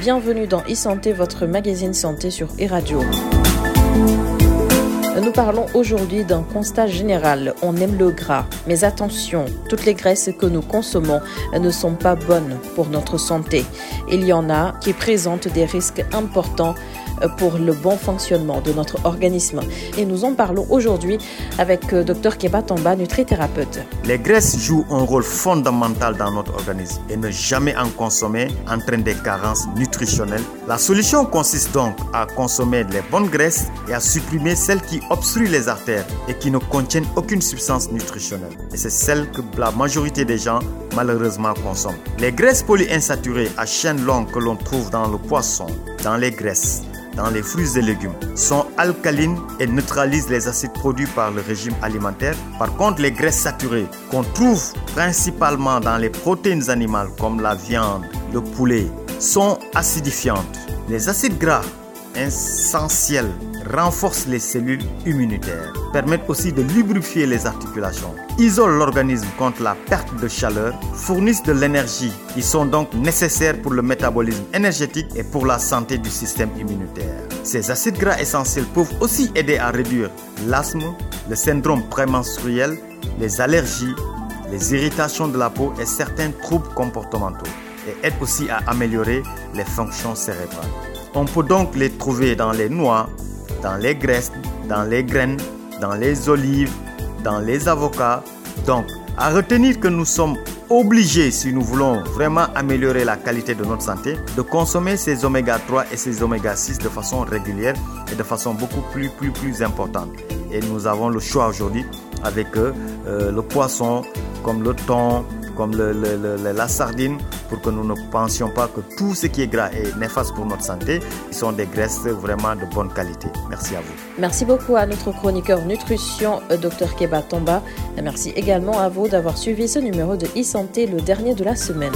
bienvenue dans e-santé, votre magazine santé sur e-radio. Nous parlons aujourd'hui d'un constat général. On aime le gras. Mais attention, toutes les graisses que nous consommons ne sont pas bonnes pour notre santé. Il y en a qui présentent des risques importants pour le bon fonctionnement de notre organisme. Et nous en parlons aujourd'hui avec euh, Dr Keba Tamba, nutrithérapeute. Les graisses jouent un rôle fondamental dans notre organisme et ne jamais en consommer entraîne des carences nutritionnelles. La solution consiste donc à consommer les bonnes graisses et à supprimer celles qui obstruent les artères et qui ne contiennent aucune substance nutritionnelle. Et c'est celle que la majorité des gens malheureusement consomment. Les graisses polyinsaturées à chaîne longue que l'on trouve dans le poisson, dans les graisses, dans les fruits et légumes sont alcalines et neutralisent les acides produits par le régime alimentaire. Par contre, les graisses saturées qu'on trouve principalement dans les protéines animales comme la viande, le poulet, sont acidifiantes. Les acides gras essentiels renforcent les cellules immunitaires, permettent aussi de lubrifier les articulations, isolent l'organisme contre la perte de chaleur, fournissent de l'énergie. Ils sont donc nécessaires pour le métabolisme énergétique et pour la santé du système immunitaire. Ces acides gras essentiels peuvent aussi aider à réduire l'asthme, le syndrome prémenstruel, les allergies, les irritations de la peau et certains troubles comportementaux et aident aussi à améliorer les fonctions cérébrales. On peut donc les trouver dans les noix, dans les graisses, dans les graines, dans les olives, dans les avocats. Donc, à retenir que nous sommes obligés, si nous voulons vraiment améliorer la qualité de notre santé, de consommer ces oméga 3 et ces oméga 6 de façon régulière et de façon beaucoup plus, plus, plus importante. Et nous avons le choix aujourd'hui avec euh, le poisson, comme le thon, comme la sardine, pour que nous ne pensions pas que tout ce qui est gras est néfaste pour notre santé. Ils sont des graisses vraiment de bonne qualité. Merci à vous. Merci beaucoup à notre chroniqueur nutrition, euh, Dr Keba Tomba. Merci également à vous d'avoir suivi ce numéro de e-santé, le dernier de la semaine.